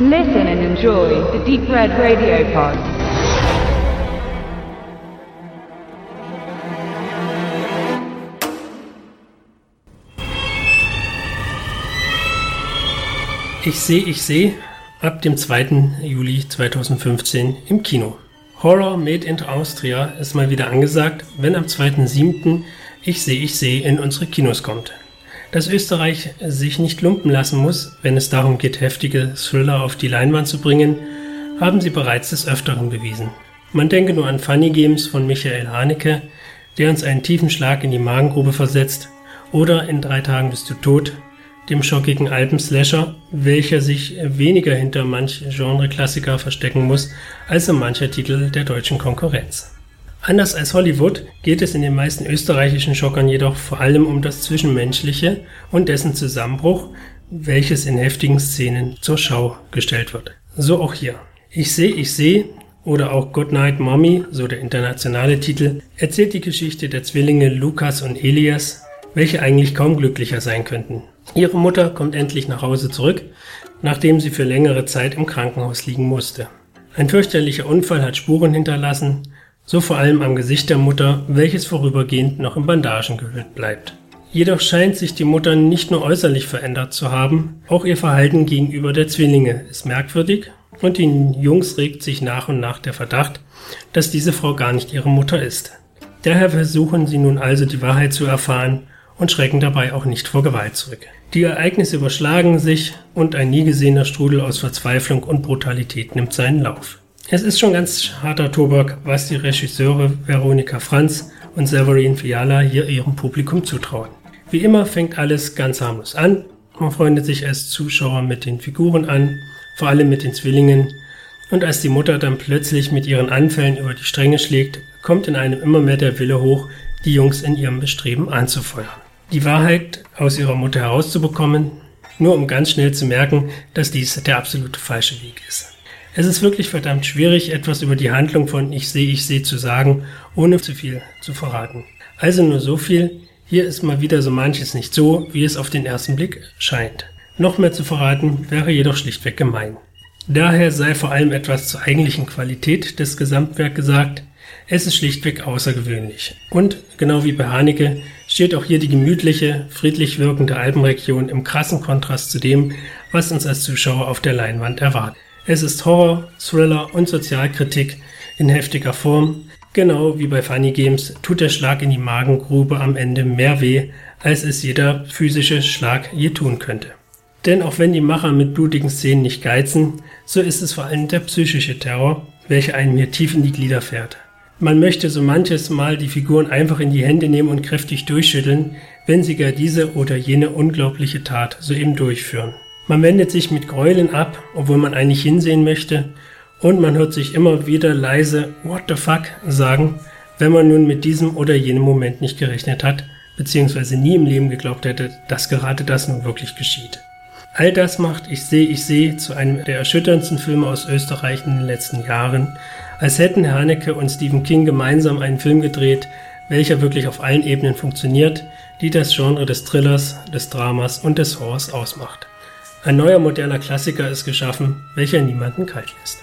Listen and enjoy the Deep Red Radio Pod. Ich sehe, ich sehe ab dem 2. Juli 2015 im Kino. Horror Made in Austria ist mal wieder angesagt, wenn am 2.7. Ich sehe, ich sehe in unsere Kinos kommt. Dass Österreich sich nicht lumpen lassen muss, wenn es darum geht, heftige Thriller auf die Leinwand zu bringen, haben sie bereits des Öfteren bewiesen. Man denke nur an Funny Games von Michael Haneke, der uns einen tiefen Schlag in die Magengrube versetzt, oder in drei Tagen bist du tot dem schockigen Alpenslasher, welcher sich weniger hinter manch Genre-Klassiker verstecken muss, als in mancher Titel der deutschen Konkurrenz. Anders als Hollywood geht es in den meisten österreichischen Schockern jedoch vor allem um das Zwischenmenschliche und dessen Zusammenbruch, welches in heftigen Szenen zur Schau gestellt wird. So auch hier. Ich sehe, ich sehe oder auch Good Night Mommy, so der internationale Titel, erzählt die Geschichte der Zwillinge Lukas und Elias, welche eigentlich kaum glücklicher sein könnten. Ihre Mutter kommt endlich nach Hause zurück, nachdem sie für längere Zeit im Krankenhaus liegen musste. Ein fürchterlicher Unfall hat Spuren hinterlassen, so vor allem am Gesicht der Mutter, welches vorübergehend noch in Bandagen gehüllt bleibt. Jedoch scheint sich die Mutter nicht nur äußerlich verändert zu haben, auch ihr Verhalten gegenüber der Zwillinge ist merkwürdig und den Jungs regt sich nach und nach der Verdacht, dass diese Frau gar nicht ihre Mutter ist. Daher versuchen sie nun also die Wahrheit zu erfahren und schrecken dabei auch nicht vor Gewalt zurück. Die Ereignisse überschlagen sich und ein nie gesehener Strudel aus Verzweiflung und Brutalität nimmt seinen Lauf. Es ist schon ganz harter Tobak, was die Regisseure Veronika Franz und Severin Fiala hier ihrem Publikum zutrauen. Wie immer fängt alles ganz harmlos an. Man freundet sich als Zuschauer mit den Figuren an, vor allem mit den Zwillingen. Und als die Mutter dann plötzlich mit ihren Anfällen über die Stränge schlägt, kommt in einem immer mehr der Wille hoch, die Jungs in ihrem Bestreben anzufeuern die Wahrheit aus ihrer Mutter herauszubekommen, nur um ganz schnell zu merken, dass dies der absolute falsche Weg ist. Es ist wirklich verdammt schwierig, etwas über die Handlung von Ich sehe, ich sehe zu sagen, ohne zu viel zu verraten. Also nur so viel, hier ist mal wieder so manches nicht so, wie es auf den ersten Blick scheint. Noch mehr zu verraten wäre jedoch schlichtweg gemein. Daher sei vor allem etwas zur eigentlichen Qualität des Gesamtwerks gesagt, es ist schlichtweg außergewöhnlich. Und, genau wie bei Haneke, steht auch hier die gemütliche, friedlich wirkende Alpenregion im krassen Kontrast zu dem, was uns als Zuschauer auf der Leinwand erwartet. Es ist Horror, Thriller und Sozialkritik in heftiger Form. Genau wie bei Funny Games tut der Schlag in die Magengrube am Ende mehr weh, als es jeder physische Schlag je tun könnte. Denn auch wenn die Macher mit blutigen Szenen nicht geizen, so ist es vor allem der psychische Terror, welcher einen hier tief in die Glieder fährt. Man möchte so manches Mal die Figuren einfach in die Hände nehmen und kräftig durchschütteln, wenn sie gar diese oder jene unglaubliche Tat soeben durchführen. Man wendet sich mit Gräulen ab, obwohl man eigentlich hinsehen möchte, und man hört sich immer wieder leise What the fuck sagen, wenn man nun mit diesem oder jenem Moment nicht gerechnet hat, beziehungsweise nie im Leben geglaubt hätte, dass gerade das nun wirklich geschieht. All das macht Ich sehe, ich sehe zu einem der erschütterndsten Filme aus Österreich in den letzten Jahren, als hätten Haneke und Stephen King gemeinsam einen Film gedreht, welcher wirklich auf allen Ebenen funktioniert, die das Genre des Thrillers, des Dramas und des Horrors ausmacht. Ein neuer moderner Klassiker ist geschaffen, welcher niemanden kalt lässt.